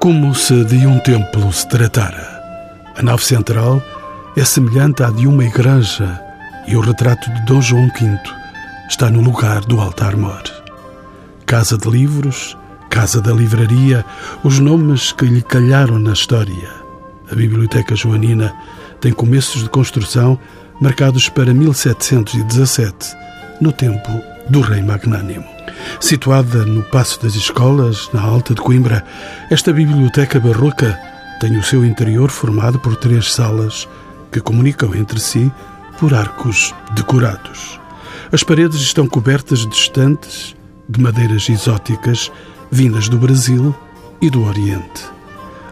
Como se de um templo se tratara. A nave central é semelhante à de uma igreja e o retrato de Dom João V está no lugar do altar-mor. Casa de livros, Casa da Livraria, os nomes que lhe calharam na história. A Biblioteca Joanina tem começos de construção marcados para 1717, no tempo do Rei Magnânimo. Situada no Passo das Escolas, na Alta de Coimbra, esta biblioteca barroca tem o seu interior formado por três salas que comunicam entre si por arcos decorados. As paredes estão cobertas de estantes de madeiras exóticas vindas do Brasil e do Oriente.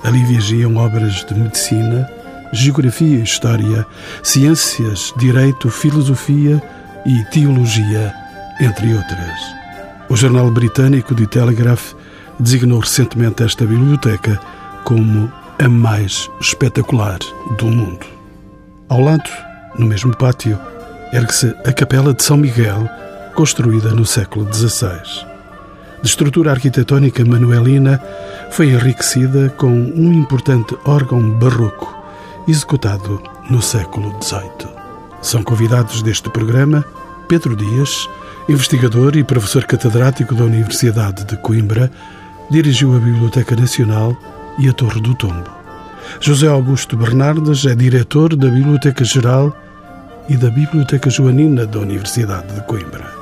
Ali viagiam obras de medicina, geografia e história, ciências, direito, filosofia e teologia, entre outras. O jornal britânico The Telegraph designou recentemente esta biblioteca como a mais espetacular do mundo. Ao lado, no mesmo pátio, ergue-se a Capela de São Miguel, construída no século XVI. De estrutura arquitetónica manuelina, foi enriquecida com um importante órgão barroco, executado no século XVIII. São convidados deste programa Pedro Dias, investigador e professor catedrático da Universidade de Coimbra, dirigiu a Biblioteca Nacional e a Torre do Tombo. José Augusto Bernardes é diretor da Biblioteca Geral e da Biblioteca Joanina da Universidade de Coimbra.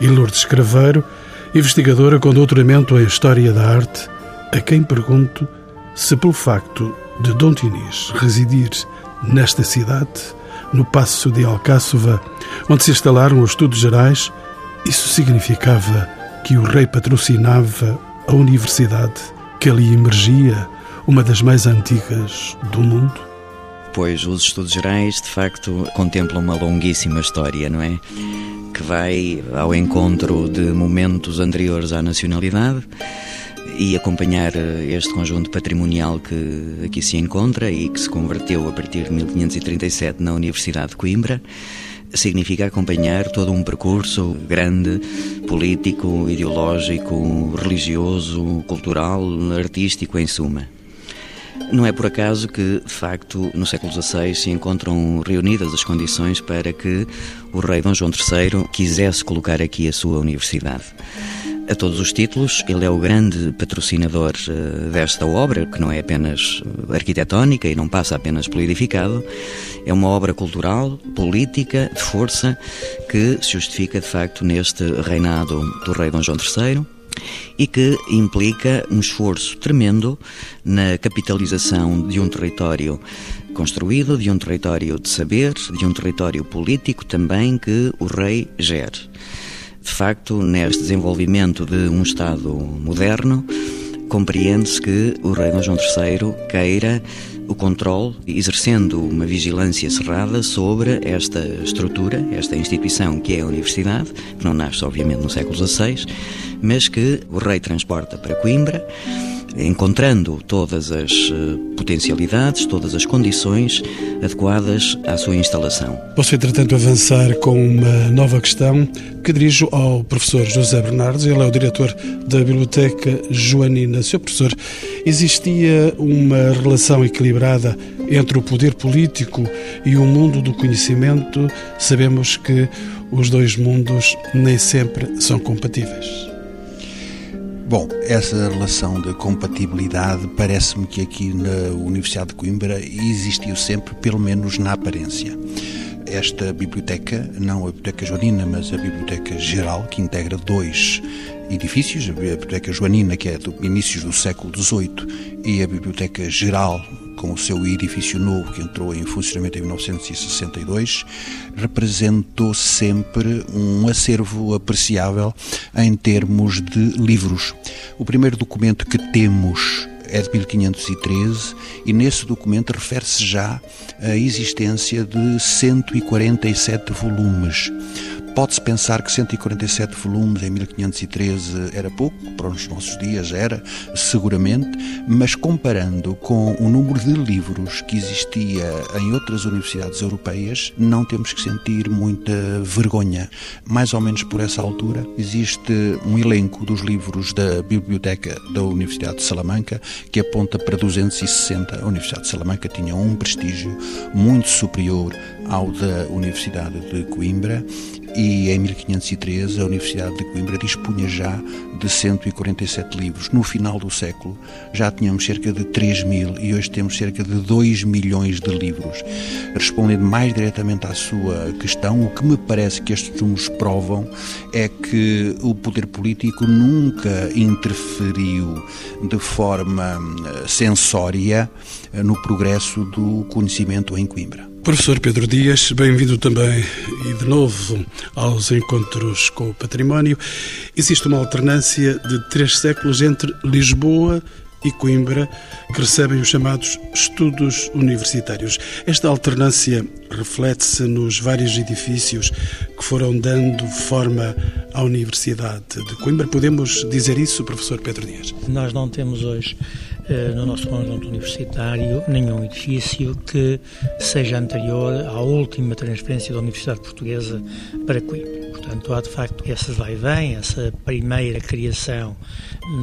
E Lourdes Craveiro, investigadora com doutoramento em História da Arte, a quem pergunto se, pelo facto de Dom Dinis residir nesta cidade, no Passo de Alcáçova, onde se instalaram os estudos gerais, isso significava que o rei patrocinava a universidade que ali emergia, uma das mais antigas do mundo? Pois os estudos gerais, de facto, contemplam uma longuíssima história, não é? Que vai ao encontro de momentos anteriores à nacionalidade e acompanhar eh, este conjunto patrimonial que aqui se encontra e que se converteu a partir de 1537 na Universidade de Coimbra significa acompanhar todo um percurso grande, político, ideológico, religioso, cultural, artístico, em suma. Não é por acaso que, de facto, no século XVI se encontram reunidas as condições para que o rei Dom João III quisesse colocar aqui a sua universidade a todos os títulos. Ele é o grande patrocinador uh, desta obra, que não é apenas arquitetónica e não passa apenas pelo edificado. É uma obra cultural, política, de força, que se justifica de facto neste reinado do rei Dom João III e que implica um esforço tremendo na capitalização de um território construído, de um território de saber, de um território político também que o rei gere. De facto, neste desenvolvimento de um Estado moderno, compreende-se que o rei João III queira o controle, exercendo uma vigilância cerrada sobre esta estrutura, esta instituição que é a universidade, que não nasce obviamente no século XVI, mas que o rei transporta para Coimbra encontrando todas as eh, potencialidades, todas as condições adequadas à sua instalação. Posso, entretanto, avançar com uma nova questão que dirijo ao professor José Bernardes, ele é o diretor da Biblioteca Joanina. Sr. professor, existia uma relação equilibrada entre o poder político e o mundo do conhecimento? Sabemos que os dois mundos nem sempre são compatíveis. Bom, essa relação de compatibilidade parece-me que aqui na Universidade de Coimbra existiu sempre, pelo menos na aparência. Esta biblioteca, não a Biblioteca Joanina, mas a Biblioteca Geral, que integra dois edifícios, a Biblioteca Joanina, que é do inícios do século XVIII, e a Biblioteca Geral, com o seu edifício novo que entrou em funcionamento em 1962, representou sempre um acervo apreciável em termos de livros. O primeiro documento que temos é de 1513 e nesse documento refere-se já a existência de 147 volumes Pode-se pensar que 147 volumes em 1513 era pouco, para os nossos dias era, seguramente, mas comparando com o número de livros que existia em outras universidades europeias, não temos que sentir muita vergonha. Mais ou menos por essa altura, existe um elenco dos livros da Biblioteca da Universidade de Salamanca que aponta para 260. A Universidade de Salamanca tinha um prestígio muito superior ao da Universidade de Coimbra e em 1513 a Universidade de Coimbra dispunha já de 147 livros. No final do século já tínhamos cerca de 3 mil e hoje temos cerca de 2 milhões de livros. Respondendo mais diretamente à sua questão, o que me parece que estes números provam é que o poder político nunca interferiu de forma eh, sensória eh, no progresso do conhecimento em Coimbra. Professor Pedro Dias, bem-vindo também e de novo aos encontros com o património. Existe uma alternância de três séculos entre Lisboa e Coimbra, que recebem os chamados estudos universitários. Esta alternância reflete-se nos vários edifícios que foram dando forma à Universidade de Coimbra. Podemos dizer isso, professor Pedro Dias? Nós não temos hoje no nosso conjunto universitário nenhum edifício que seja anterior à última transferência da Universidade Portuguesa para Coimbra. Portanto, há de facto essa vai e vem, essa primeira criação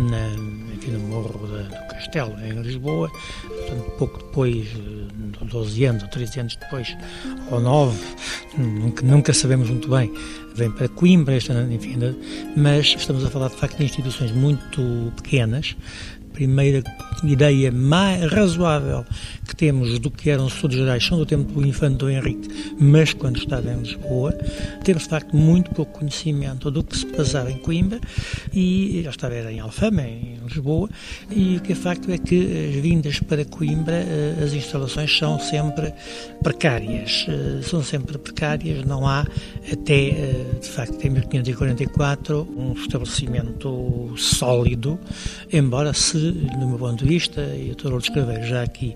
na, aqui no Morro da, do Castelo, em Lisboa, portanto, pouco depois, 12 anos ou 13 anos depois, ou 9, nunca, nunca sabemos muito bem, vem para Coimbra, enfim, mas estamos a falar de facto de instituições muito pequenas, primeira ideia mais razoável que temos do que eram os estudos gerais são do tempo do infante Henrique, mas quando estava em Lisboa, temos de facto muito pouco conhecimento do que se passava em Coimbra e já estava em Alfama, em Lisboa, e o que é facto é que as vindas para Coimbra, eh, as instalações são sempre precárias, eh, são sempre precárias, não há até, eh, de facto, em 1544, um estabelecimento sólido, embora se, no meu ponto de vista, e o Dr. Lourdes Craveiro já aqui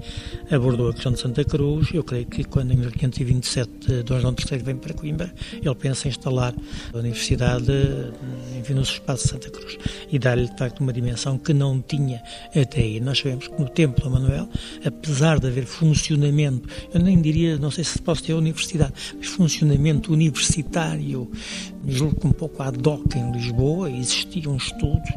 abordou a questão de Santa Cruz. Eu creio que quando em 1527 Dom João III vem para Coimbra, ele pensa em instalar a Universidade enfim, nos espaços de Santa Cruz e dar-lhe, de facto, uma dimensão que não tinha até aí. Nós sabemos que no Templo Manuel, apesar de haver funcionamento, eu nem diria, não sei se posso ter universidade, mas funcionamento universitário, julgo que um pouco ad hoc em Lisboa, existiam estudos,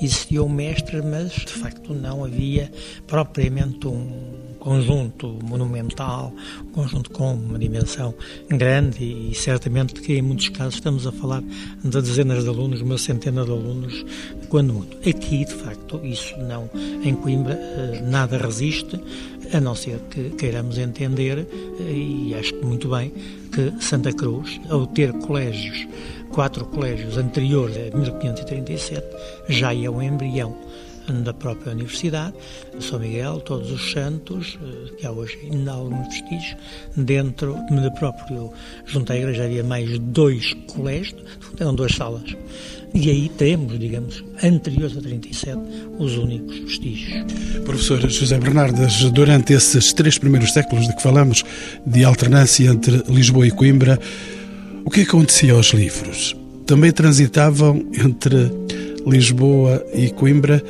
existiam mestres, mas de facto não havia propriamente um conjunto monumental, um conjunto com uma dimensão grande e, certamente que em muitos casos estamos a falar de dezenas de alunos, uma centena de alunos, quando muito. Aqui, de facto, isso não, em Coimbra, eh, nada resiste, a não ser que queiramos entender, eh, e acho que muito bem, que Santa Cruz, ao ter colégios, quatro colégios anteriores a 1537, já é um embrião da própria Universidade, São Miguel, Todos os Santos, eh, que há hoje ainda há alguns vestígios, dentro do próprio, junto à igreja havia mais dois colégios, eram duas salas. E aí temos, digamos, anteriores a 37, os únicos vestígios. Professor José Bernardas, durante esses três primeiros séculos de que falamos, de alternância entre Lisboa e Coimbra, o que acontecia aos livros? Também transitavam entre Lisboa e Coimbra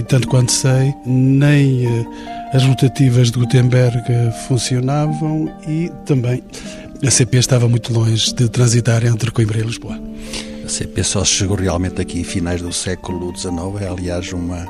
e tanto quanto sei, nem eh, as rotativas de Gutenberg funcionavam e também a CP estava muito longe de transitar entre Coimbra e Lisboa. A CP só chegou realmente aqui em finais do século XIX, é aliás uma,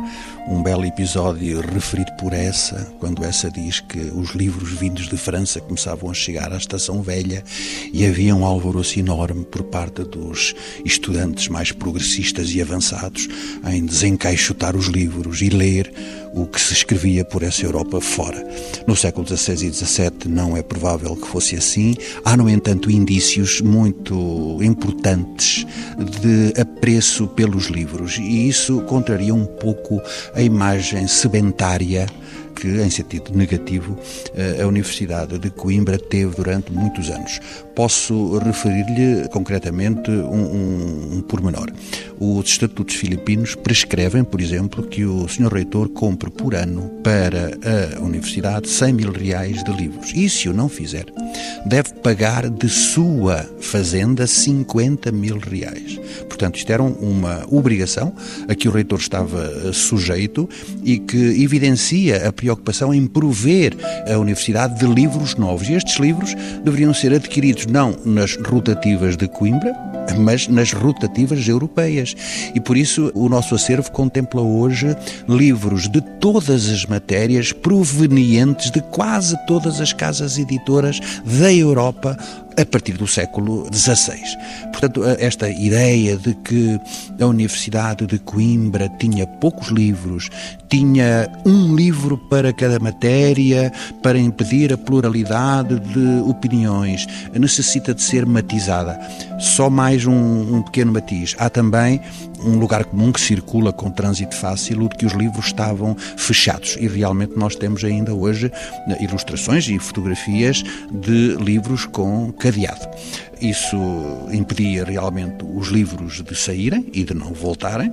um belo episódio referido por essa, quando essa diz que os livros vindos de França começavam a chegar à Estação Velha e havia um alvoroço enorme por parte dos estudantes mais progressistas e avançados em desencaixotar os livros e ler o que se escrevia por essa Europa fora. No século XVI e XVII não é provável que fosse assim. Há, no entanto, indícios muito importantes de apreço pelos livros e isso contraria um pouco a imagem sedentária que, em sentido negativo, eh, a Universidade de Coimbra teve durante muitos anos. Posso referir-lhe concretamente um, um, pormenor. Os estatutos filipinos prescrevem, por exemplo, que o senhor reitor compre por ano para a universidade 100 mil reais de livros. E se o não fizer, deve pagar de sua fazenda 50 mil reais. Portanto, isto era uma obrigação a que o reitor estava eh, sujeito e que evidencia a preocupação em prover a universidade de livros novos. E estes livros deveriam ser adquiridos não nas rotativas de Coimbra, mas nas rotativas europeias. E por isso o nosso acervo contempla hoje livros de todas as matérias provenientes de quase todas as casas editoras da Europa a partir do século XVI. Portanto, esta ideia de que a Universidade de Coimbra tinha poucos livros, tinha um livro para cada matéria, para impedir a pluralidade de opiniões, necessita de ser matizada. Só mais um, um pequeno matiz. Há também um lugar comum que circula com trânsito fácil, o de que os livros estavam fechados. E realmente nós temos ainda hoje ilustrações e fotografias de livros com cadeado. Isso impedia realmente os livros de saírem e de não voltarem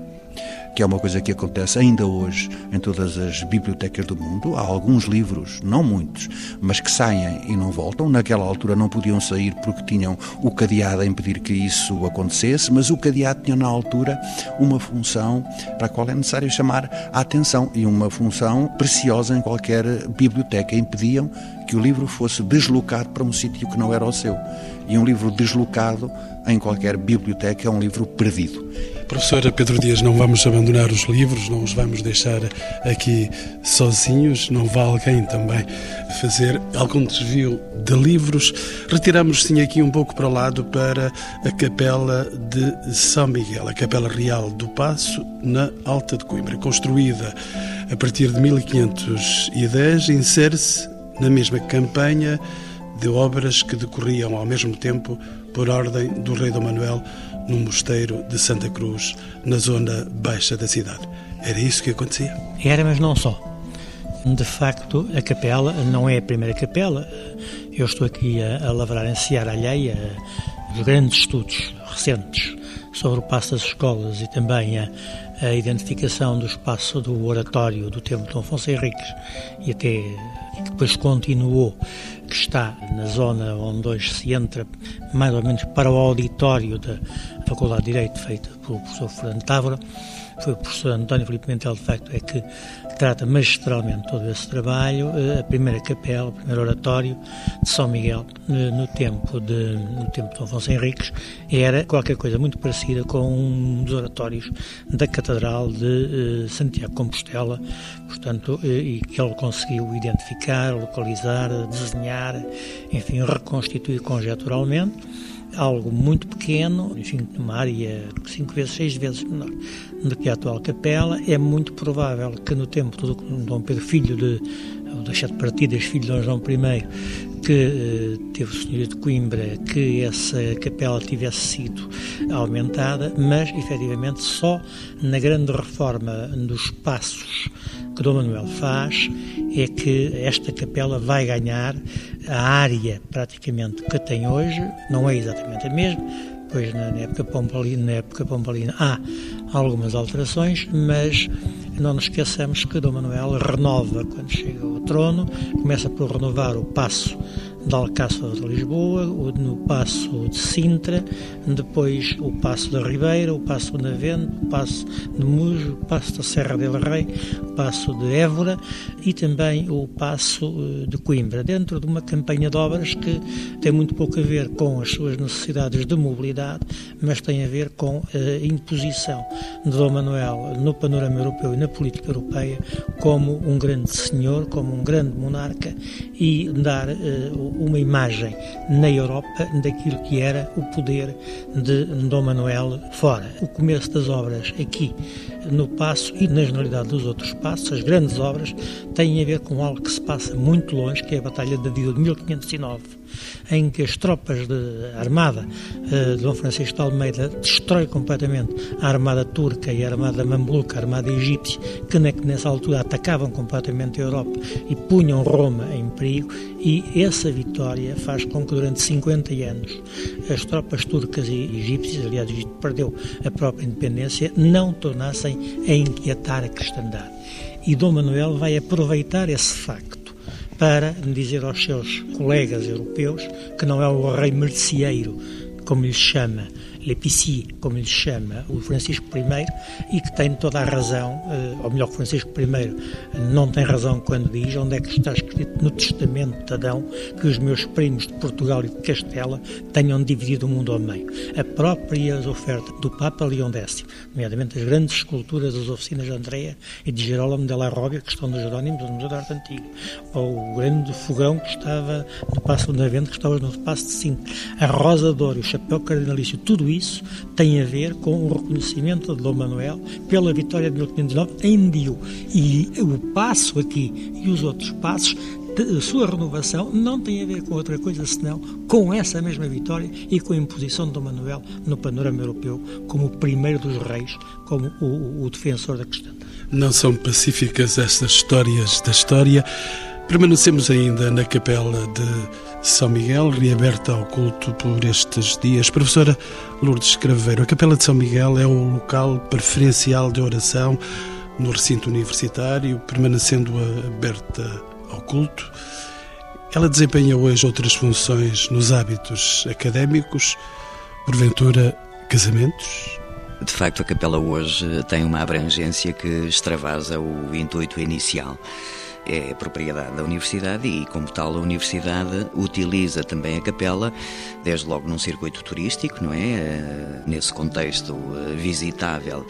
que é uma coisa que acontece ainda hoje em todas as bibliotecas do mundo. Há alguns livros, não muitos, mas que saem e não voltam. Naquela altura não podiam sair porque tinham o cadeado a impedir que isso acontecesse, mas o cadeado tinha na altura uma função para a qual é necessário chamar a atenção e uma função preciosa em qualquer biblioteca. Impediam que o livro fosse deslocado para um sítio que não era o seu. E um livro deslocado em qualquer biblioteca é um livro perdido. Professora Pedro Dias, não vamos abandonar os livros, não os vamos deixar aqui sozinhos, não vai alguém também fazer algum desvio de livros. Retiramos sim aqui um pouco para o lado para a Capela de São Miguel, a Capela Real do Passo, na Alta de Coimbra, construída a partir de 1510, insere-se na mesma campanha de obras que decorriam ao mesmo tempo por ordem do rei Dom Manuel no mosteiro de Santa Cruz, na zona baixa da cidade. Era isso que acontecia? Era, mas não só. De facto, a capela não é a primeira capela. Eu estou aqui a, a lavrar em Seara Alheia os grandes estudos recentes sobre o passo das escolas e também a, a identificação do espaço do oratório do tempo de Dom Afonso Henriques e até que depois continuou, que está na zona onde hoje se entra, mais ou menos para o auditório da Faculdade de Direito, feita pelo professor Fernando Távora, foi o professor António Filipe Mentel, de facto, é que trata magistralmente todo esse trabalho. Eh, a primeira capela, o primeiro oratório de São Miguel, eh, no tempo de, no tempo de Afonso Henriques, era qualquer coisa muito parecida com um dos oratórios da Catedral de eh, Santiago Compostela, portanto, e que ele conseguiu identificar, localizar, desenhar, enfim, reconstituir conjeturalmente algo muito pequeno, enfim, numa área cinco vezes, seis vezes menor do que a atual capela. É muito provável que no tempo do Dom Pedro Filho de das sete partidas, filho de Dom João I, que eh, teve o senhorio de Coimbra, que essa capela tivesse sido aumentada, mas efetivamente só na grande reforma dos passos que Dom Manuel faz é que esta capela vai ganhar a área praticamente que tem hoje, não é exatamente a mesma, pois na época pombalina, na época há algumas alterações, mas não nos esqueçamos que Dom Manuel renova quando chega ao trono, começa por renovar o passo de Alcácer de Lisboa, no Passo de Sintra, depois o Passo da Ribeira, o Passo de Navente, o Passo de Mujo, o Passo da Serra del Rei, o Passo de Évora e também o Passo eh, de Coimbra, dentro de uma campanha de obras que tem muito pouco a ver com as suas necessidades de mobilidade, mas tem a ver com a imposição de Dom Manuel no panorama europeu e na política europeia como um grande senhor, como um grande monarca e dar uh, uma imagem na Europa daquilo que era o poder de Dom Manuel fora. O começo das obras aqui no Passo e na generalidade dos outros passos, as grandes obras, têm a ver com algo que se passa muito longe, que é a Batalha de Dio de 1509 em que as tropas de armada uh, de Dom Francisco de Almeida destrói completamente a armada turca e a armada mamluca, a armada egípcia, que nessa altura atacavam completamente a Europa e punham Roma em perigo, e essa vitória faz com que durante 50 anos as tropas turcas e egípcias, aliás, Egito perdeu a própria independência, não tornassem a inquietar a cristandade. E Dom Manuel vai aproveitar esse facto para dizer aos seus colegas europeus que não é o rei merceeiro, como lhe chama, L'Épicier, como lhe chama o Francisco I, e que tem toda a razão, eh, ou melhor, Francisco I não tem razão quando diz onde é que está escrito no Testamento de Adão que os meus primos de Portugal e de Castela tenham dividido o mundo ao meio. A própria oferta do Papa Leão X, nomeadamente as grandes esculturas das oficinas de Andréa e de Gerolamo della Robbia, que estão nos Jerónimos do Museu da Arte Antigo, ou o grande fogão que estava no Passo do Navento, que estava no Passo de Cinto, a Rosa de Ouro, o chapéu cardinalício, tudo isso isso tem a ver com o reconhecimento de Dom Manuel pela vitória de 1509 em Dio. E o passo aqui e os outros passos a sua renovação não tem a ver com outra coisa senão com essa mesma vitória e com a imposição de Dom Manuel no panorama europeu como o primeiro dos reis, como o, o defensor da questão. Não são pacíficas estas histórias da história. Permanecemos ainda na capela de São Miguel, reaberta ao culto por estes dias. Professora Lourdes Craveiro, a capela de São Miguel é o local preferencial de oração no recinto universitário, permanecendo aberta ao culto. Ela desempenha hoje outras funções nos hábitos académicos, porventura casamentos? De facto, a capela hoje tem uma abrangência que extravasa o intuito inicial é propriedade da Universidade e, como tal, a Universidade utiliza também a capela, desde logo num circuito turístico, não é? Eh, nesse contexto eh, visitável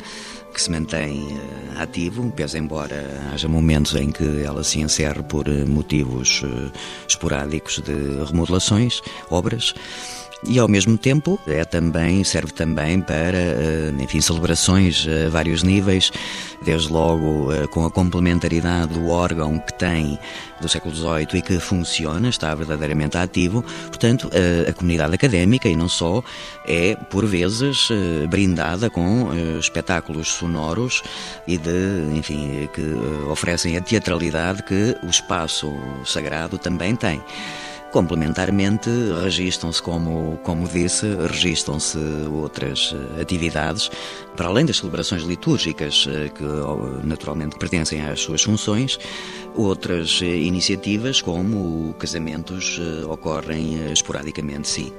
que se mantém eh, ativo, pese embora haja momentos em que ela se encerre por motivos esporádicos de remodelações, obras e ao mesmo tempo é também serve também para eh, enfim celebrações a vários níveis desde logo eh, com a complementaridade do órgão que tem do século XVIII e que funciona está verdadeiramente ativo. Portanto a, comunidade académica e não só é por vezes eh, brindada com espetáculos sonoros e de enfim que oferecem a teatralidade que o espaço sagrado também tem Complementarmente, registam-se, como, como disse, registam-se outras eh, atividades, para além das celebrações litúrgicas, eh, que naturalmente pertencem às suas funções, outras eh, iniciativas, como casamentos, ocorrem esporadicamente, sim.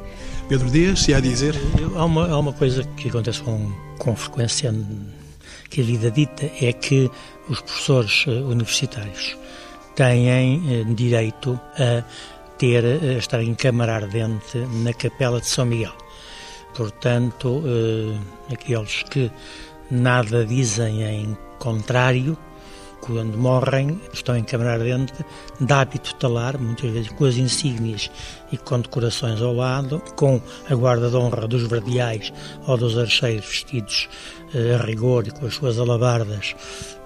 Pedro Dias, se há a dizer? Há uma, há uma coisa que acontece com, com frequência que a vida dita é que os professores universitários têm direito a ter, eh, estar em câmara ardente na capela de São Miguel. Portanto, eh, aqueles que nada dizem em contrário, quando morrem, estão em câmara ardente, de hábito talar, muitas vezes com as insígnias e com decorações ao lado, com a guarda de honra dos verdeais ou dos archeiros vestidos eh, a rigor e com as suas alabardas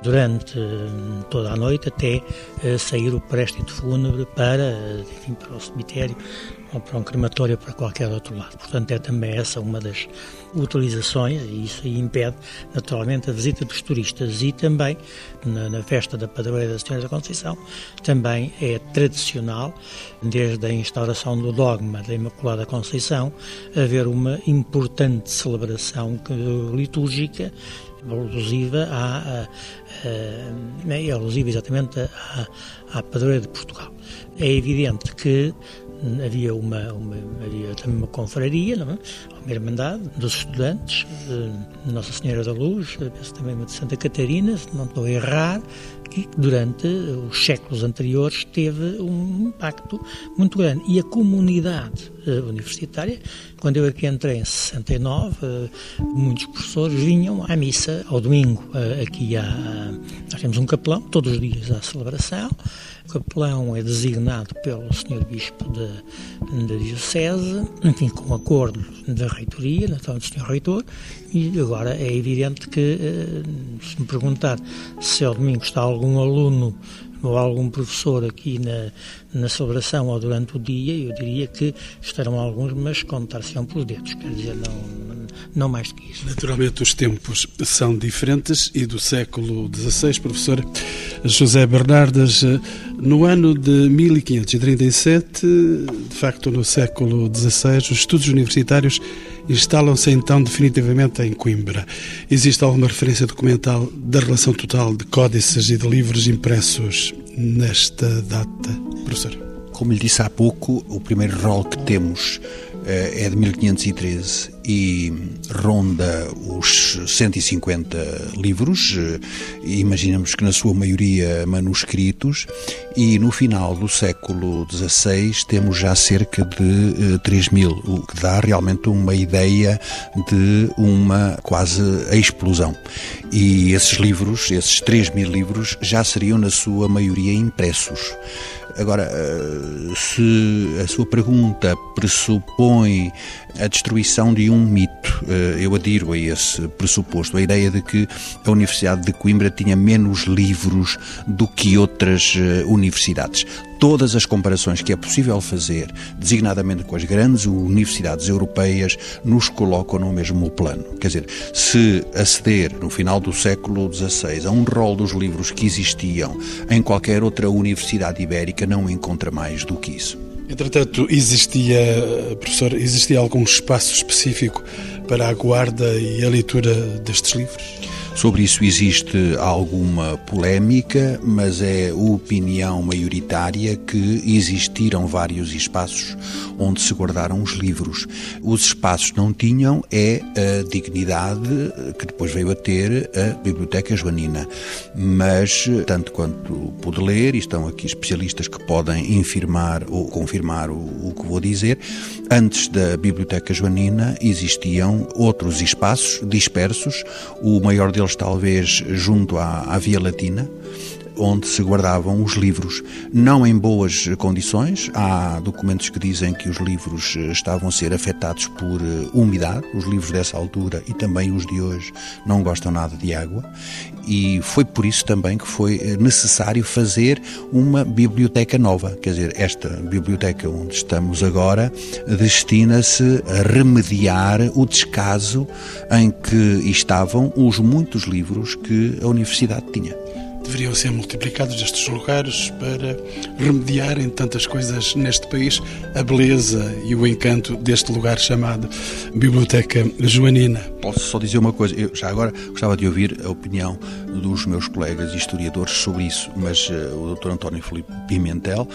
durante eh, toda a noite até eh, sair o préstito fúnebre para, enfim, para o cemitério ou para um crematório para qualquer outro lado. Portanto, é também essa uma das utilizações e isso impede naturalmente a visita dos turistas e também na, na festa da Padroeira da Senhora da Conceição também é tradicional desde a instauração do dogma da Imaculada Conceição haver uma importante celebração litúrgica alusiva à, é alusiva exatamente à, à padroeira de Portugal. É evidente que havia uma, uma havia também uma confraria, não é? uma irmandade dos estudantes, Nossa Senhora da Luz, penso também uma de Santa Catarina, se não estou a errar, que durante os séculos anteriores teve um impacto muito grande. E a comunidade uh, universitária, quando eu aqui entrei em 69, uh, muitos professores vinham à missa ao domingo. Uh, aqui há, nós temos um capelão, todos os dias há celebração. Capelão é designado pelo Sr. Bispo da Diocese, enfim, com acordo da reitoria, naturalmente do Sr. Reitor, e agora é evidente que, eh, se me perguntar se ao domingo está algum aluno ou algum professor aqui na, na celebração ou durante o dia, eu diria que estarão alguns, mas contar-se-ão pelos dedos, quer dizer, não, não mais do que isso. Naturalmente, os tempos são diferentes e do século XVI, professor José Bernardas, no ano de 1537, de facto no século XVI, os estudos universitários instalam-se então definitivamente em Coimbra. Existe alguma referência documental da relação total de códices e de livros impressos nesta data, professor? Como lhe disse há pouco, o primeiro rol que temos é de 1513 e ronda os 150 livros, eh, imaginamos que na sua maioria manuscritos, e no final do século XVI temos já cerca de 3 eh, mil, o que dá realmente uma ideia de uma quase explosão. E esses livros, esses 3 mil livros, já seriam na sua maioria impressos. Agora, eh, se a sua pergunta pressupõe a destruição de um mito, eh, eu adiro a esse pressuposto, a ideia de que a Universidade de Coimbra tinha menos livros do que outras eh, universidades todas as comparações que é possível fazer, designadamente com as grandes universidades europeias, nos colocam no mesmo plano. Quer dizer, se aceder no final do século XVI a um rol dos livros que existiam em qualquer outra universidade ibérica, não encontra mais do que isso. Entretanto, existia, professor, existia algum espaço específico para a guarda e a leitura destes livros? Sobre isso existe alguma polémica, mas é opinião maioritária que existiram vários espaços onde se guardaram os livros. Os espaços não tinham é a dignidade que depois veio a ter a Biblioteca Joanina. Mas, tanto quanto pude ler, e estão aqui especialistas que podem infirmar ou confirmar o, o que vou dizer, antes da Biblioteca Joanina existiam outros espaços dispersos, o maior deles deles talvez junto à, à Via Latina, onde se guardavam os livros, não em boas condições. Há documentos que dizem que os livros eh, estavam a ser afetados por eh, umidade. Os livros dessa altura e também os de hoje não gostam nada de água. E foi por isso também que foi eh, necessário fazer uma biblioteca nova. Quer dizer, esta biblioteca onde estamos agora destina-se a remediar o descaso em que estavam os muitos livros que a universidade tinha deveriam ser multiplicados estes lugares para remediarem tantas coisas neste país, a beleza e o encanto deste lugar chamado Biblioteca Joanina. Posso só dizer uma coisa, eu já agora gostava de ouvir a opinião dos meus colegas historiadores sobre isso, mas uh, o Dr. António Filipe Pimentel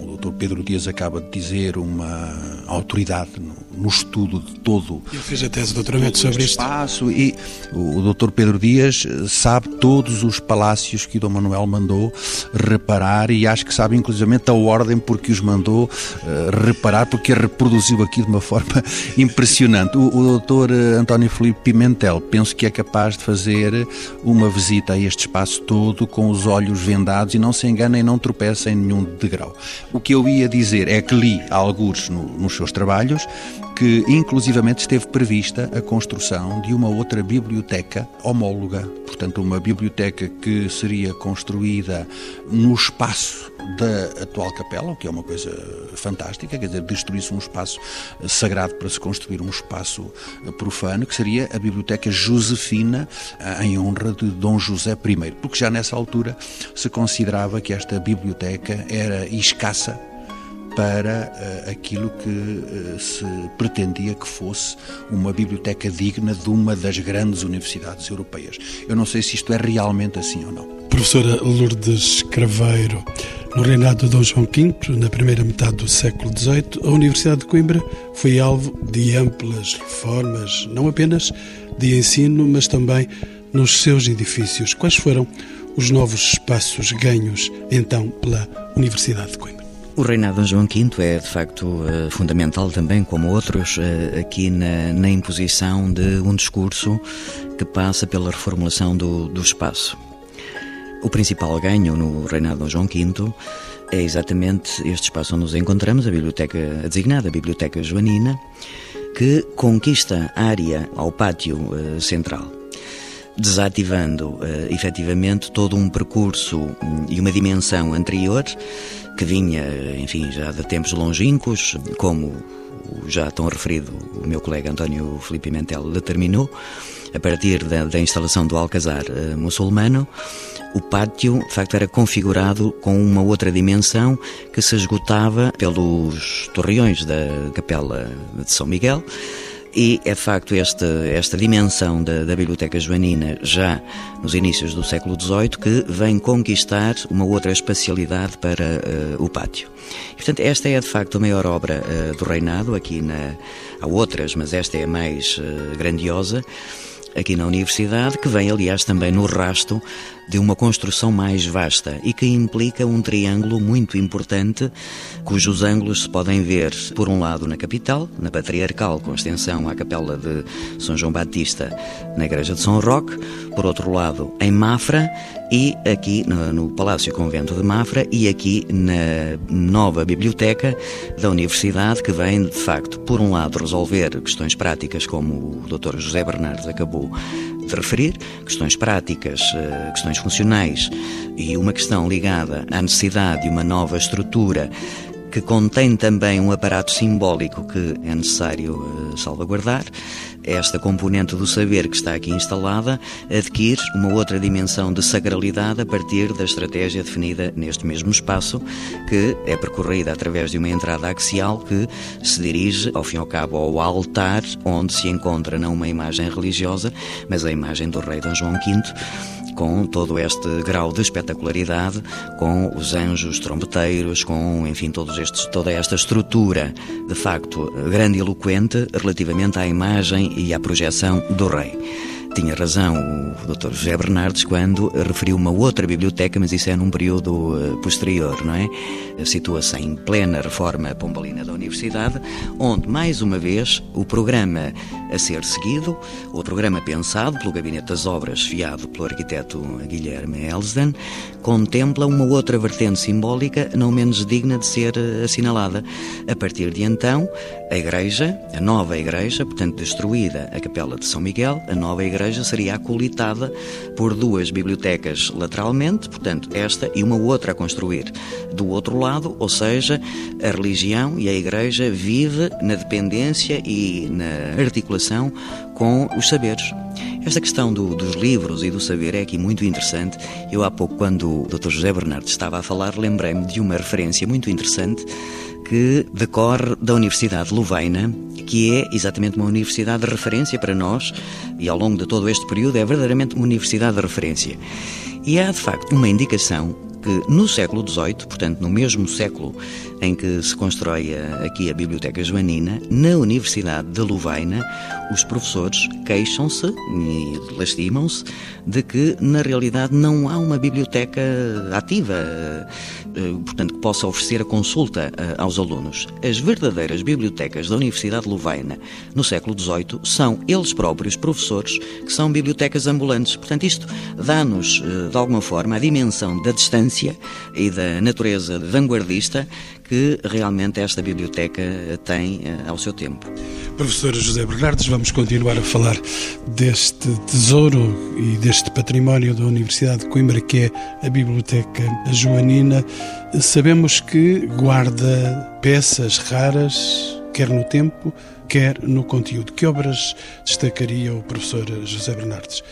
o Dr. Pedro Dias acaba de dizer, uma autoridade no, no estudo de todo. Eu fiz a tese de doutoramento sobre isto. Espaço, e o, Dr. Pedro Dias sabe todos os palácios que o Dom Manuel mandou reparar e acho que sabe inclusivamente a ordem porque os mandou uh, reparar, porque reproduziu aqui de uma forma impressionante. O, o Dr. António Filipe Pimentel penso que é capaz de fazer uma visita a este espaço todo com os olhos vendados e não se engana e não tropeça em nenhum degrau. O que eu ia dizer é que li alguns no, nos seus trabalhos que inclusivamente esteve prevista a construção de uma outra biblioteca homóloga, portanto uma biblioteca que seria construída no espaço da atual capela, o que é uma coisa fantástica, quer dizer, destruir-se um espaço sagrado para se construir um espaço profano, que seria a Biblioteca Josefina, em honra de Dom José I, porque já nessa altura se considerava que esta biblioteca era escassa para uh, aquilo que uh, se pretendia que fosse uma biblioteca digna de uma das grandes universidades europeias. Eu não sei se isto é realmente assim ou não. Professora Lourdes Craveiro, no reinado de Dom João V, na primeira metade do século XVIII, a Universidade de Coimbra foi alvo de amplas reformas, não apenas de ensino, mas também nos seus edifícios. Quais foram os novos espaços ganhos então pela Universidade de Coimbra? O reinado de João V é, de facto, eh, fundamental também, como outros, eh, aqui na, na imposição de um discurso que passa pela reformulação do, do espaço. O principal ganho no reinado de João V é exatamente este espaço onde nos encontramos, a biblioteca designada, a Biblioteca Joanina, que conquista a área ao pátio uh, central desativando uh, efetivamente todo um percurso um, e uma dimensão anterior que vinha, enfim, já de tempos longínquos, como já tão referido o meu colega António Felipe Mentel determinou, a partir da, da instalação do Alcazar uh, muçulmano, o pátio, de facto, era configurado com uma outra dimensão que se esgotava pelos torreões da Capela de São Miguel, e é de facto esta, esta dimensão da, da, Biblioteca Joanina, já nos inícios do século XVIII, que vem conquistar uma outra espacialidade para uh, o pátio. E, portanto, esta é de facto a maior obra uh, do reinado, aqui na, há outras, mas esta é a mais uh, grandiosa aqui na Universidade, que vem, aliás, também no rasto de uma construção mais vasta e que implica um triângulo muito importante, cujos ângulos se podem ver, por um lado, na capital, na Patriarcal, com extensão à Capela de São João Batista, na Igreja de São Roque, por outro lado, em Mafra e aqui no, no Palácio Convento de Mafra e aqui na nova biblioteca da Universidade, que vem, de facto, por um lado, resolver questões práticas, como o Dr. José Bernardes acabou de referir, questões práticas, eh, questões funcionais e uma questão ligada à necessidade de uma nova estrutura que contém também um aparato simbólico que é necessário eh, salvaguardar esta componente do saber que está aqui instalada adquire uma outra dimensão de sacralidade a partir da estratégia definida neste mesmo espaço, que é percorrida através de uma entrada axial que se dirige, ao fim e ao cabo, ao altar, onde se encontra não uma imagem religiosa, mas a imagem do rei Dom João V com todo este grau de espetacularidade, com os anjos trombeteiros, com, enfim, todos estes, toda esta estrutura, de facto, grandiloquente relativamente à imagem e à projeção do rei. Tinha razão o Dr. José Bernardes quando referiu uma outra biblioteca, mas isso é num período eh, posterior, não é? Situa-se em plena reforma pombalina da Universidade, onde, mais uma vez, o programa a ser seguido, o programa pensado pelo Gabinete das Obras, fiado pelo arquiteto Guilherme Elsden, contempla uma outra vertente simbólica não menos digna de ser eh, assinalada. A partir de então, a igreja, a nova igreja, portanto destruída a capela de São Miguel, a nova igreja seria acolitada por duas bibliotecas lateralmente, portanto esta e uma outra a construir do outro lado, ou seja, a religião e a igreja vive na dependência e na articulação com os saberes. Esta questão do, dos livros e do saber é aqui muito interessante. Eu há pouco, quando o Dr. José Bernardo estava a falar, lembrei-me de uma referência muito interessante que decorre da Universidade de Louvaina, que é exatamente uma universidade de referência para nós e ao longo de todo este período é verdadeiramente uma universidade de referência. E há de facto uma indicação que no século XVIII, portanto no mesmo século em que se constrói aqui a Biblioteca Joanina, na Universidade de Louvaina, os professores queixam-se e lastimam-se de que na realidade não há uma biblioteca ativa, eh, portanto que possa oferecer a consulta eh, aos alunos. As verdadeiras bibliotecas da Universidade de Louvaina no século XVIII são eles próprios professores que são bibliotecas ambulantes. Portanto isto dá-nos eh, de alguma forma a dimensão da distância ciência e da natureza vanguardista que realmente esta biblioteca tem eh, ao seu tempo. Professor José Bernardes, vamos continuar a falar deste tesouro e deste património da Universidade de Coimbra, que é a Biblioteca Joanina. Sabemos que guarda peças raras, quer no tempo, quer no conteúdo. Que obras destacaria o professor José Bernardes?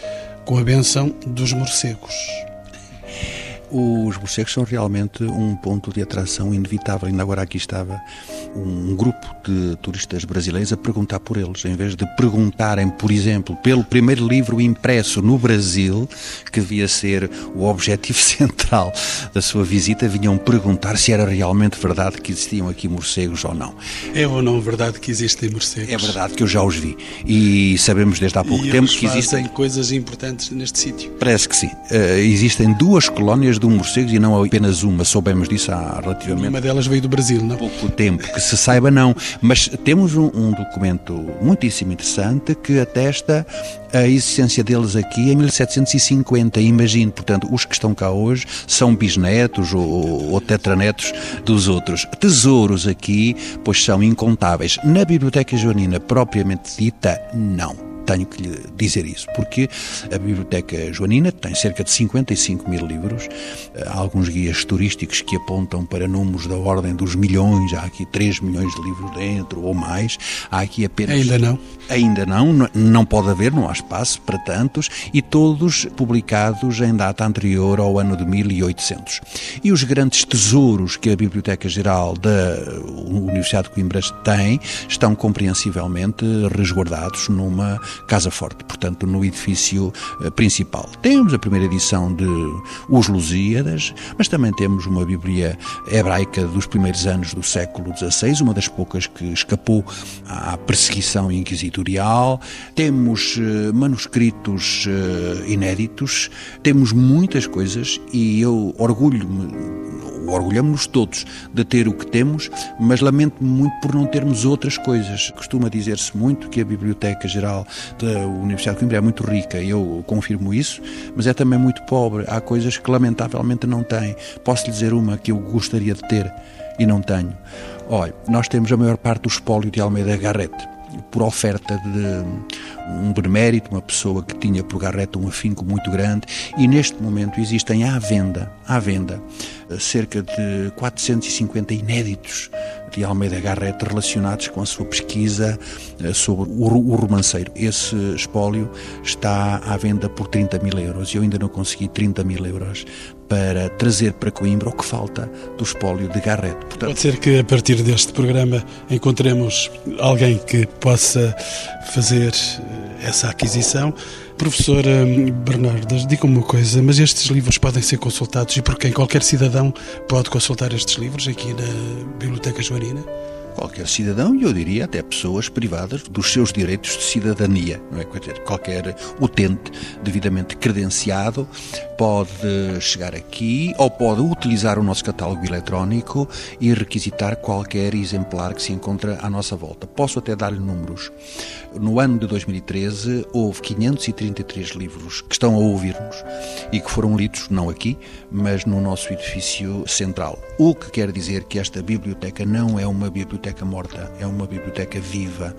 Com a benção dos morcegos. Os morcegos são realmente um ponto de atração inevitável. Ainda agora aqui estava um grupo de turistas brasileiros a perguntar por eles, em vez de perguntarem, por exemplo, pelo primeiro livro impresso no Brasil, que devia ser o objetivo central da sua visita, vinham perguntar se era realmente verdade que existiam aqui morcegos ou não. É ou não verdade que existem morcegos? É verdade que eu já os vi e sabemos desde há pouco e tempo que existem coisas importantes neste sítio. Parece que sim. Uh, existem duas colónias de um morcegos e não apenas uma. Soubemos disso há relativamente. Uma delas veio do Brasil, não? Pouco tempo, que se saiba, não. Mas temos um, um documento muitíssimo interessante que atesta a existência deles aqui em 1750. Imagine, portanto, os que estão cá hoje são bisnetos ou, ou tetranetos dos outros. Tesouros aqui, pois são incontáveis. Na Biblioteca Joanina propriamente dita, não tenho que lhe dizer isso, porque a Biblioteca Joanina tem cerca de 55 mil livros, há alguns guias turísticos que apontam para números da ordem dos milhões, há aqui 3 milhões de livros dentro ou mais, há aqui apenas... Ainda não? Ainda não, não pode haver, não há espaço para tantos, e todos publicados em data anterior ao ano de 1800. E os grandes tesouros que a Biblioteca Geral da Universidade de Coimbra tem estão compreensivelmente resguardados numa Casa Forte, portanto, no edifício eh, principal. Temos a primeira edição de Os Lusíadas, mas também temos uma Bíblia hebraica dos primeiros anos do século XVI, uma das poucas que escapou à perseguição inquisitorial. Temos eh, manuscritos eh, inéditos, temos muitas coisas e eu orgulho-me orgulhamos-nos todos de ter o que temos, mas lamento muito por não termos outras coisas. Costuma dizer-se muito que a Biblioteca Geral da Universidade de Coimbra é muito rica, eu confirmo isso, mas é também muito pobre. Há coisas que lamentavelmente não tem. Posso lhe dizer uma que eu gostaria de ter e não tenho. Olha, nós temos a maior parte do espólio de Almeida Garrett por oferta de um benemérito, uma pessoa que tinha por Garrett um afinco muito grande, e neste momento existem à venda, à venda, cerca de 450 inéditos de Almeida Garrett relacionados com a sua pesquisa eh, sobre o romanceiro. Esse espólio está à venda por 30 mil euros. Eu ainda não consegui 30 mil euros para trazer para Coimbra o que falta do espólio de Garrett. Portanto, Pode ser que a partir deste programa encontremos alguém que possa fazer eh, essa aquisição. Professora eh, Bernardas, diga-me uma coisa, mas estes livros podem ser consultados e por quem? Qualquer cidadão pode consultar estes livros aqui na Biblioteca Joanina? Qualquer cidadão e eu diria até pessoas privadas dos seus direitos de cidadania. Não é? Qualquer utente devidamente credenciado pode chegar aqui ou pode utilizar o nosso catálogo eletrónico e requisitar qualquer exemplar que se encontra à nossa volta. Posso até dar-lhe números. No ano de 2013 houve 533 livros que estão a ouvir-nos e que foram lidos não aqui, mas no nosso edifício central. O que quer dizer que esta biblioteca não é uma biblioteca morta, é uma biblioteca viva.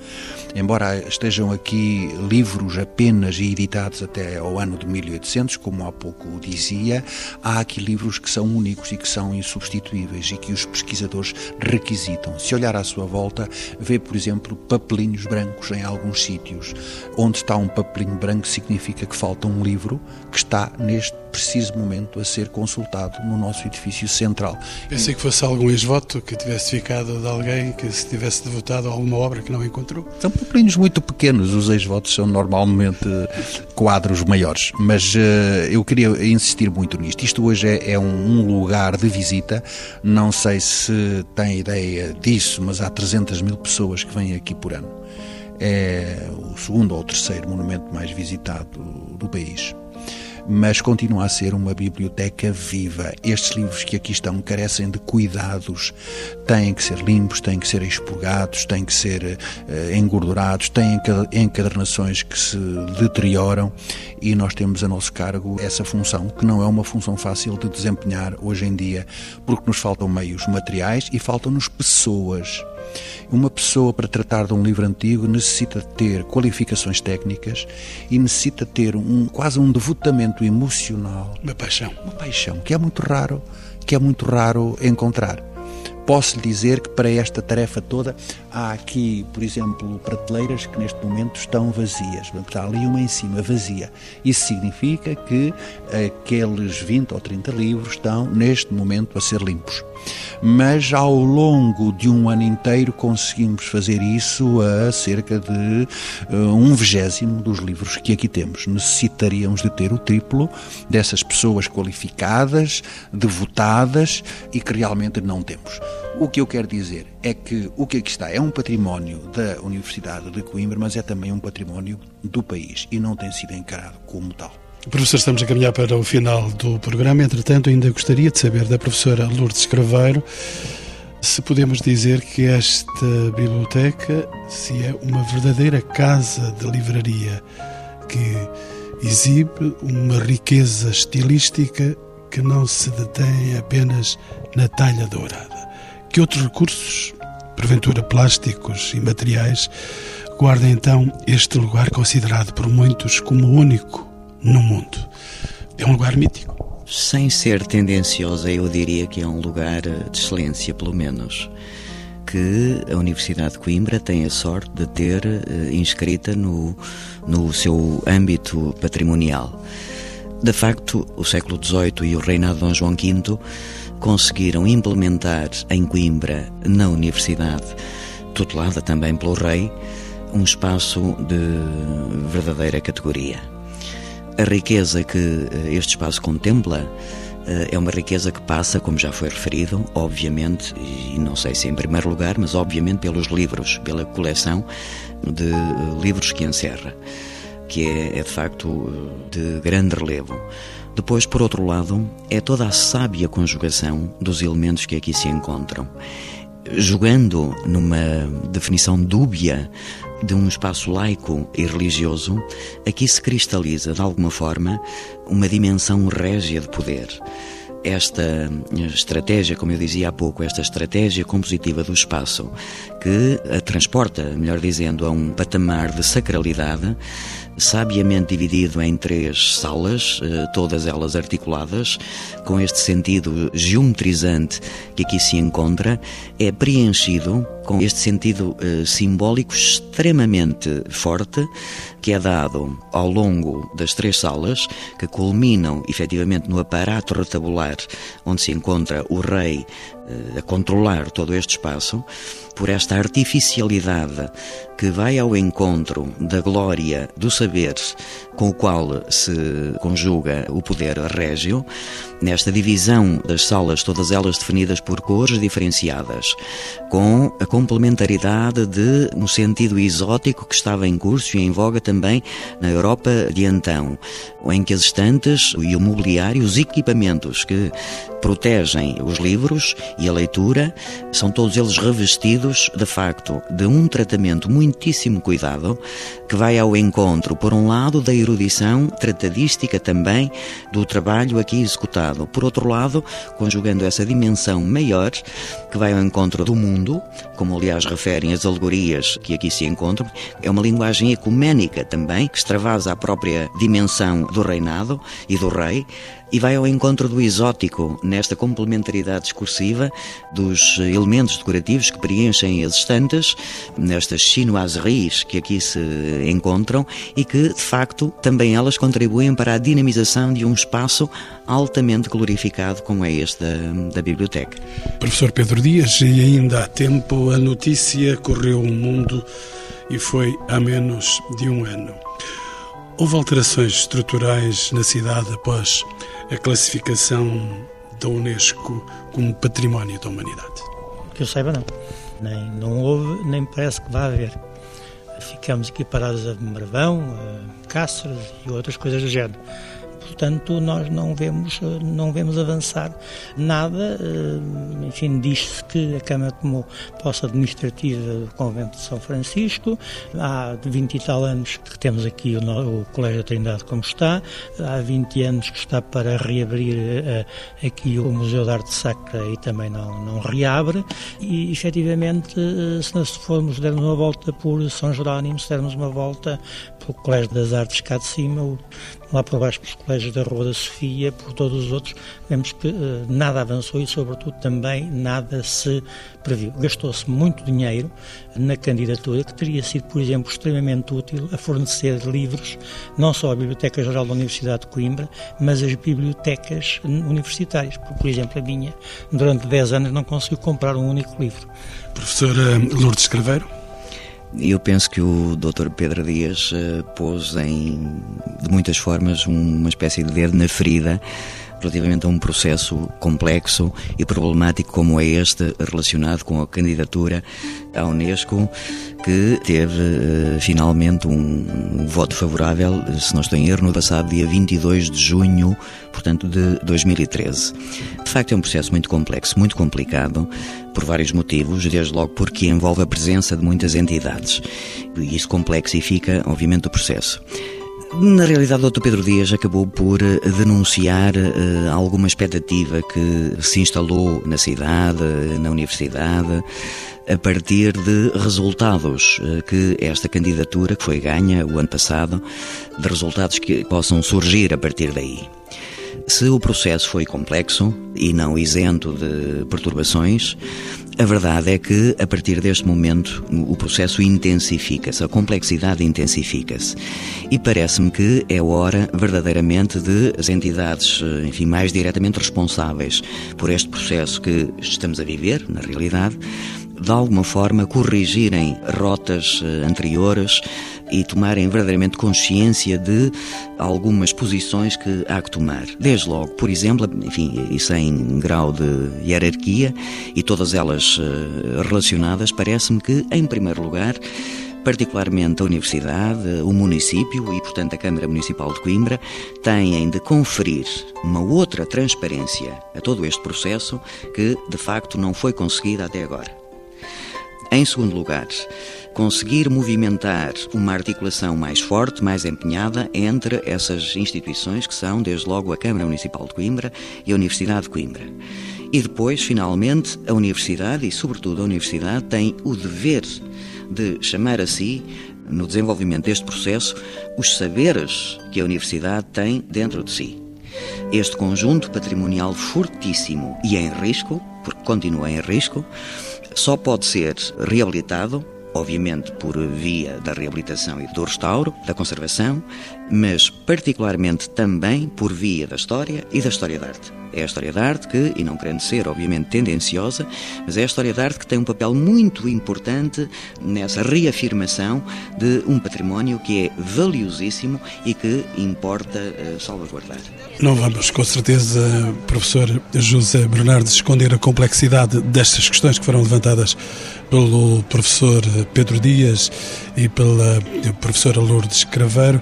Embora estejam aqui livros apenas editados até ao ano de 1800, como há pouco dizia, há aqui livros que são únicos e que são insubstituíveis e que os pesquisadores requisitam. Se olhar à sua volta, vê, por exemplo, papelinhos brancos em alguns sítios. Onde está um papelinho branco significa que falta um livro que está neste preciso momento a ser consultado no nosso edifício central. Pensei que fosse algum ex-voto que tivesse ficado de alguém que se tivesse devotado a alguma obra que não encontrou. São papelinhos muito pequenos, os ex-votos são normalmente quadros maiores, mas uh, eu queria insistir muito nisto. Isto hoje é, é um, um, lugar de visita, não sei se tem ideia disso, mas há 300 mil pessoas que vêm aqui por ano. É o segundo ou terceiro monumento mais visitado do país mas continua a ser uma biblioteca viva. Estes livros que aqui estão carecem de cuidados, têm que ser limpos, têm que ser expurgados, têm que ser uh, engordurados, têm encadernações que se deterioram e nós temos a nosso cargo essa função, que não é uma função fácil de desempenhar hoje em dia, porque nos faltam meios materiais e faltam-nos pessoas. Uma pessoa, para tratar de um livro antigo, necessita ter qualificações técnicas e necessita ter um, quase um devotamento emocional. Uma paixão. Uma paixão, que é muito raro, que é muito raro encontrar. Posso lhe dizer que para esta tarefa toda há aqui, por exemplo, prateleiras que neste momento estão vazias. Está ali uma em cima vazia. Isso significa que aqueles 20 ou 30 livros estão neste momento a ser limpos mas ao longo de um ano inteiro conseguimos fazer isso a cerca de uh, um vigésimo dos livros que aqui temos. Necessitaríamos de ter o triplo dessas pessoas qualificadas, devotadas e que realmente não temos. O que eu quero dizer é que o que aqui está é um património da Universidade de Coimbra, mas é também um património do país e não tem sido encarado como tal. Professor, estamos a caminhar para o final do programa. Entretanto, ainda gostaria de saber da professora Lourdes Craveiro se podemos dizer que esta biblioteca se é uma verdadeira casa de livraria que exibe uma riqueza estilística que não se detém apenas na talha dourada. Que outros recursos, porventura plásticos e materiais, guarda então este lugar considerado por muitos como único no mundo? É um lugar mítico. Sem ser tendenciosa, eu diria que é um lugar de excelência, pelo menos, que a Universidade de Coimbra tem a sorte de ter uh, inscrita no, no seu âmbito patrimonial. De facto, o século XVIII e o reinado de Dom João V conseguiram implementar em Coimbra, na Universidade, tutelada também pelo rei, um espaço de verdadeira categoria. A riqueza que eh, este espaço contempla eh, é uma riqueza que passa, como já foi referido, obviamente, e não sei se em primeiro lugar, mas obviamente pelos livros, pela coleção de eh, livros que encerra, que é, é de facto de grande relevo. Depois, por outro lado, é toda a sábia conjugação dos elementos que aqui se encontram. Jogando numa definição dúbia de um espaço laico e religioso, aqui se cristaliza, de alguma forma, uma dimensão régia de poder. Esta estratégia, como eu dizia há pouco, esta estratégia compositiva do espaço, que a transporta, melhor dizendo, a um patamar de sacralidade, sabiamente dividido em três salas, eh, todas elas articuladas, com este sentido geometrizante que aqui se encontra, é preenchido com este sentido eh, simbólico extremamente forte que é dado ao longo das três salas, que culminam efetivamente no aparato retabular onde se encontra o rei a controlar todo este espaço, por esta artificialidade que vai ao encontro da glória do saber com o qual se conjuga o poder régio, nesta divisão das salas, todas elas definidas por cores diferenciadas, com a complementaridade de um sentido exótico que estava em curso e em voga também na Europa de então, em que as estantes e o mobiliário, os equipamentos que protegem os livros e a leitura, são todos eles revestidos, de facto, de um tratamento muitíssimo cuidado, que vai ao encontro, por um lado, da erudição tratadística também do trabalho aqui executado. Por outro lado, conjugando essa dimensão maior, que vai ao encontro do mundo, como aliás referem as alegorias que aqui se encontram, é uma linguagem ecuménica também, que extravasa a própria dimensão do reinado e do rei, e vai ao encontro do exótico nesta complementaridade discursiva dos elementos decorativos que preenchem as estantes, nestas chinoiseries que aqui se encontram e que, de facto, também elas contribuem para a dinamização de um espaço altamente glorificado como é este da, da biblioteca. Professor Pedro Dias, e ainda há tempo a notícia correu o mundo e foi há menos de um ano. Houve alterações estruturais na cidade após a classificação da Unesco como Património da Humanidade? Que eu saiba, não. Nem, não houve, nem parece que vai haver. Ficamos equiparados a Marvão, a Cáceres e outras coisas do género portanto nós não vemos, não vemos avançar nada. Eh, enfim, diz-se que a Câmara tomou posse administrativa do Convento de São Francisco, há 20 e tal anos que temos aqui o, o Colégio da Trindade como está, há 20 anos que está para reabrir uh, aqui o Museu de Arte Sacra e também não, não reabre, e efetivamente, se nós formos dermos uma volta por São Jerónimo, se dermos uma volta pelo Colégio das Artes cá de cima, lá por baixo pelos colégios da Rua da Sofia, por todos os outros, vemos que uh, nada avançou e, sobretudo, também nada se previu. Gastou-se muito dinheiro na candidatura, que teria sido, por exemplo, extremamente útil a fornecer livros, não só à Biblioteca Geral da Universidade de Coimbra, mas às bibliotecas universitárias. Por exemplo, a minha, durante 10 anos, não conseguiu comprar um único livro. Professora Lourdes Craveiro? Eu penso que o Dr. Pedro Dias uh, pôs em, de muitas formas, uma espécie de dedo na ferida relativamente a um processo complexo e problemático como é este relacionado com a candidatura à Unesco que teve uh, finalmente um, um, voto favorável, se não estou em erro, no passado dia 22 de junho, portanto, de 2013. De facto, é um processo muito complexo, muito complicado, por vários motivos, desde logo porque envolve a presença de muitas entidades. E isso complexifica, obviamente, o processo. Na realidade, o Dr. Pedro Dias acabou por eh, denunciar uh, alguma expectativa que se instalou na cidade, na universidade, a partir de resultados uh, que esta candidatura, que foi ganha o ano passado, de resultados que possam surgir a partir daí. Se o processo foi complexo e não isento de perturbações, a verdade é que, a partir deste momento, o processo intensifica-se, a complexidade intensifica-se. E parece-me que é hora, verdadeiramente, de as entidades, enfim, mais diretamente responsáveis por este processo que estamos a viver, na realidade, de alguma forma corrigirem rotas eh, anteriores e tomarem verdadeiramente consciência de algumas posições que há que tomar. Desde logo, por exemplo, enfim, isso em grau de hierarquia e todas elas eh, relacionadas, parece-me que, em primeiro lugar, particularmente a Universidade, o município e, portanto, a Câmara Municipal de Coimbra, têm de conferir uma outra transparência a todo este processo que, de facto, não foi conseguida até agora. Em segundo lugar, conseguir movimentar uma articulação mais forte, mais empenhada entre essas instituições que são, desde logo, a Câmara Municipal de Coimbra e a Universidade de Coimbra. E depois, finalmente, a Universidade, e sobretudo a Universidade, tem o dever de chamar a si, no desenvolvimento deste processo, os saberes que a Universidade tem dentro de si. Este conjunto patrimonial fortíssimo e em risco, porque continua em risco, só pode ser reabilitado obviamente por via da reabilitação e do restauro, da conservação, mas particularmente também por via da história e da história da arte. É a história da arte que, e não querendo ser obviamente tendenciosa, mas é a história da arte que tem um papel muito importante nessa reafirmação de um património que é valiosíssimo e que importa uh, salvaguardar. Não vamos, com certeza, professor José Bernardo, esconder a complexidade destas questões que foram levantadas pelo professor Pedro Dias e pela professora Lourdes Craveiro.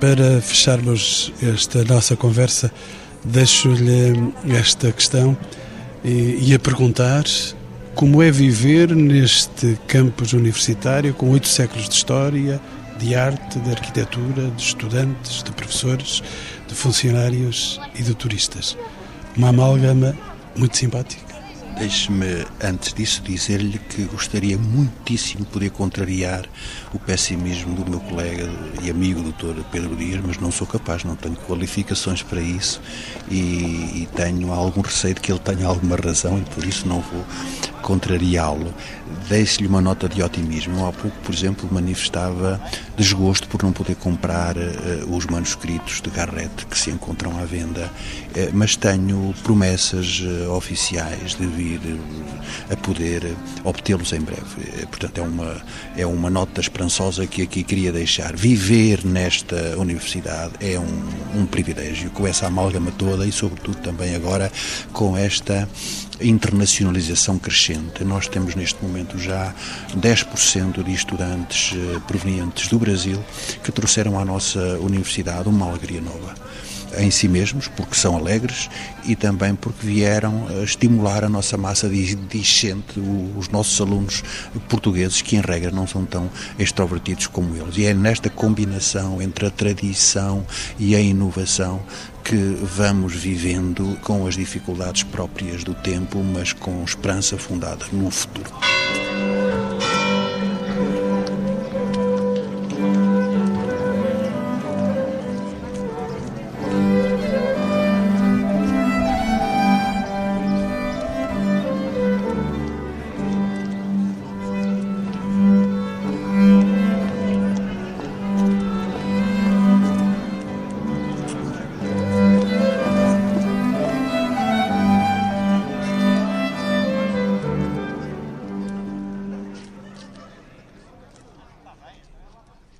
Para fecharmos esta nossa conversa, deixo-lhe esta questão e, e a perguntar como é viver neste campus universitário com oito séculos de história, de arte, de arquitetura, de estudantes, de professores, de funcionários e de turistas. Uma amálgama muito simpática. Deixe-me, antes disso, dizer-lhe que gostaria muitíssimo de poder contrariar o pessimismo do meu colega e amigo Dr. Pedro Dias, mas não sou capaz, não tenho qualificações para isso e, e tenho algum receio de que ele tenha alguma razão e por isso não vou contrariá-lo. Deixe-lhe uma nota de otimismo. Há pouco, por exemplo, manifestava desgosto por não poder comprar uh, os manuscritos de Garrett que se encontram à venda, uh, mas tenho promessas uh, oficiais de vir a poder obtê-los em breve. portanto, é uma, é uma nota esperançosa que aqui queria deixar. Viver nesta universidade é um, um privilégio, com essa amálgama toda e, sobretudo, também agora com esta internacionalização crescente. Nós temos neste momento já 10% de estudantes eh, provenientes do Brasil que trouxeram à nossa universidade uma alegria nova em si mesmos, porque são alegres e também porque vieram estimular a nossa massa discente, os nossos alunos portugueses, que em regra não são tão extrovertidos como eles. E é nesta combinação entre a tradição e a inovação que vamos vivendo com as dificuldades próprias do tempo, mas com esperança fundada no futuro.